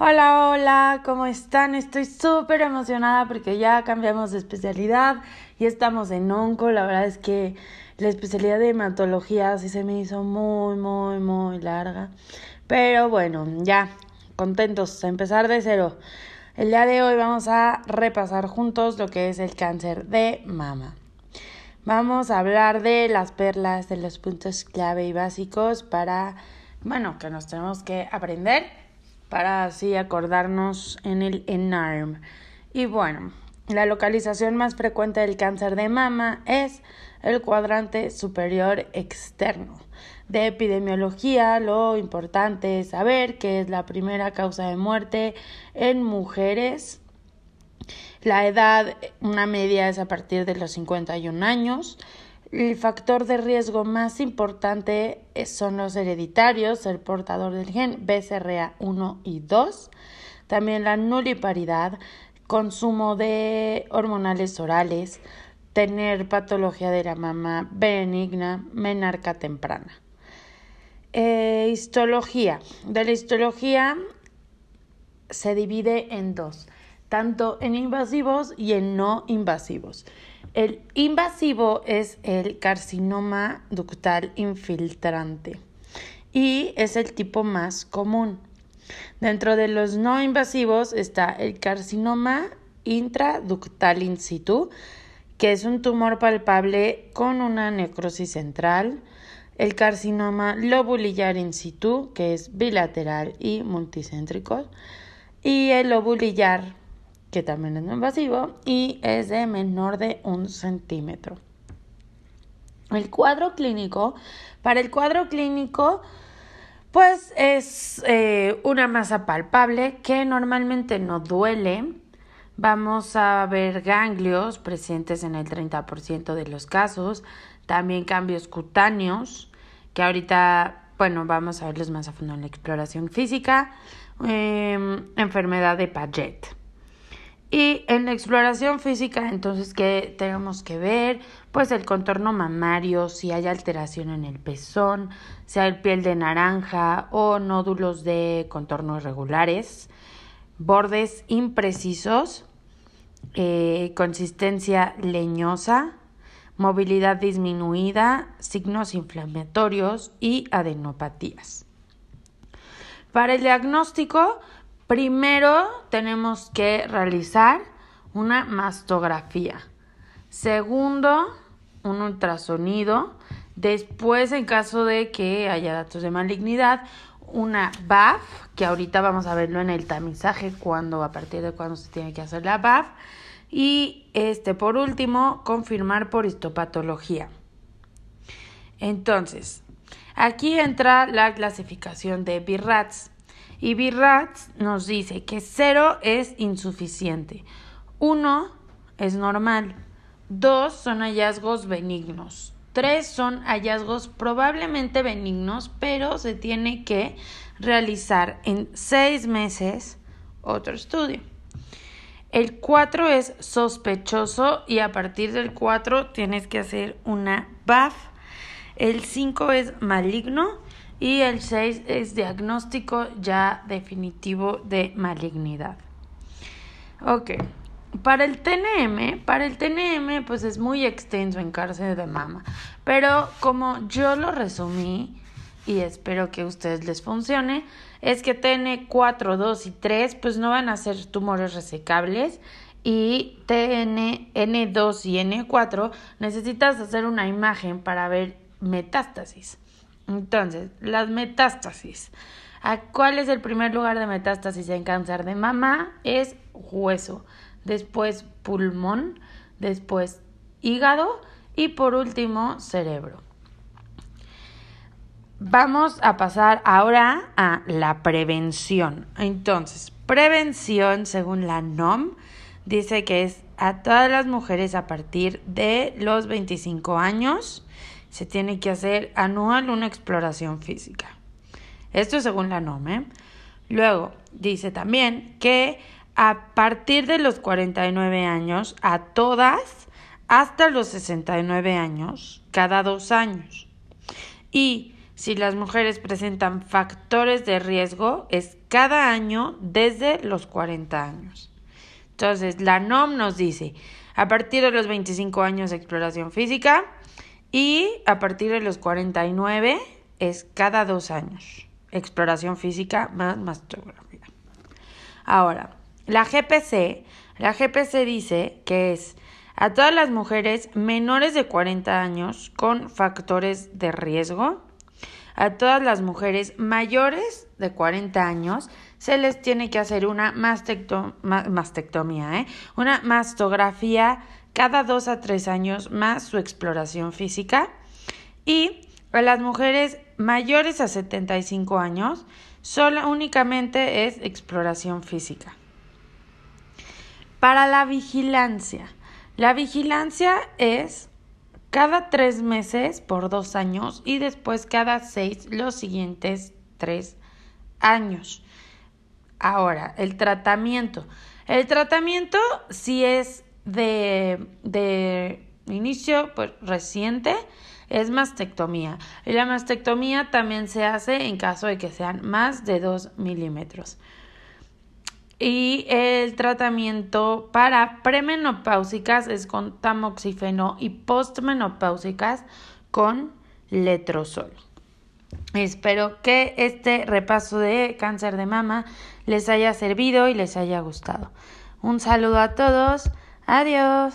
Hola, hola, ¿cómo están? Estoy súper emocionada porque ya cambiamos de especialidad y estamos en onco. La verdad es que la especialidad de hematología sí se me hizo muy, muy, muy larga. Pero bueno, ya, contentos, a empezar de cero. El día de hoy vamos a repasar juntos lo que es el cáncer de mama. Vamos a hablar de las perlas, de los puntos clave y básicos para, bueno, que nos tenemos que aprender para así acordarnos en el ENARM. Y bueno, la localización más frecuente del cáncer de mama es el cuadrante superior externo. De epidemiología, lo importante es saber que es la primera causa de muerte en mujeres. La edad, una media es a partir de los 51 años. El factor de riesgo más importante son los hereditarios, el portador del gen BCRA1 y 2, también la nuliparidad, consumo de hormonales orales, tener patología de la mama benigna, menarca temprana. Eh, histología. De la histología se divide en dos, tanto en invasivos y en no invasivos. El invasivo es el carcinoma ductal infiltrante y es el tipo más común. Dentro de los no invasivos está el carcinoma intraductal in situ, que es un tumor palpable con una necrosis central, el carcinoma lobulillar in situ, que es bilateral y multicéntrico, y el lobulillar que también es no invasivo y es de menor de un centímetro. El cuadro clínico, para el cuadro clínico, pues es eh, una masa palpable que normalmente no duele. Vamos a ver ganglios presentes en el 30% de los casos, también cambios cutáneos, que ahorita, bueno, vamos a verlos más a fondo en la exploración física, em, enfermedad de Paget. Y en la exploración física, entonces, ¿qué tenemos que ver? Pues el contorno mamario, si hay alteración en el pezón, si hay piel de naranja o nódulos de contorno irregulares, bordes imprecisos, eh, consistencia leñosa, movilidad disminuida, signos inflamatorios y adenopatías. Para el diagnóstico, Primero tenemos que realizar una mastografía. Segundo, un ultrasonido. Después, en caso de que haya datos de malignidad, una BAF, que ahorita vamos a verlo en el tamizaje cuando a partir de cuándo se tiene que hacer la BAF. Y este, por último, confirmar por histopatología. Entonces, aquí entra la clasificación de BIRATS. Y BIRATS nos dice que 0 es insuficiente, 1 es normal, 2 son hallazgos benignos, 3 son hallazgos probablemente benignos, pero se tiene que realizar en 6 meses otro estudio. El 4 es sospechoso y a partir del 4 tienes que hacer una BAF. El 5 es maligno y el 6 es diagnóstico ya definitivo de malignidad. Ok, para el TNM, para el TNM pues es muy extenso en cáncer de mama, pero como yo lo resumí y espero que a ustedes les funcione, es que TN4, 2 y 3 pues no van a ser tumores resecables y TN, N2 y N4 necesitas hacer una imagen para ver metástasis. Entonces, las metástasis. ¿Cuál es el primer lugar de metástasis en cáncer de mama? Es hueso, después pulmón, después hígado y por último cerebro. Vamos a pasar ahora a la prevención. Entonces, prevención, según la NOM, dice que es a todas las mujeres a partir de los 25 años se tiene que hacer anual una exploración física. Esto según la NOM. ¿eh? Luego, dice también que a partir de los 49 años, a todas hasta los 69 años cada dos años. Y si las mujeres presentan factores de riesgo, es cada año desde los 40 años. Entonces, la NOM nos dice, a partir de los 25 años de exploración física y a partir de los 49 es cada dos años. Exploración física más mastografía. Ahora, la GPC, la GPC dice que es a todas las mujeres menores de 40 años con factores de riesgo, a todas las mujeres mayores de 40 años se les tiene que hacer una mastectomía, ¿eh? una mastografía cada dos a tres años más su exploración física. Y a las mujeres mayores a 75 años, solo únicamente es exploración física. Para la vigilancia. La vigilancia es cada tres meses por dos años y después cada seis los siguientes tres años. Ahora, el tratamiento. El tratamiento si es de, de inicio pues, reciente es mastectomía. Y la mastectomía también se hace en caso de que sean más de 2 milímetros. Y el tratamiento para premenopáusicas es con tamoxifeno y postmenopáusicas con letrozol. Espero que este repaso de cáncer de mama les haya servido y les haya gustado. Un saludo a todos. Adiós.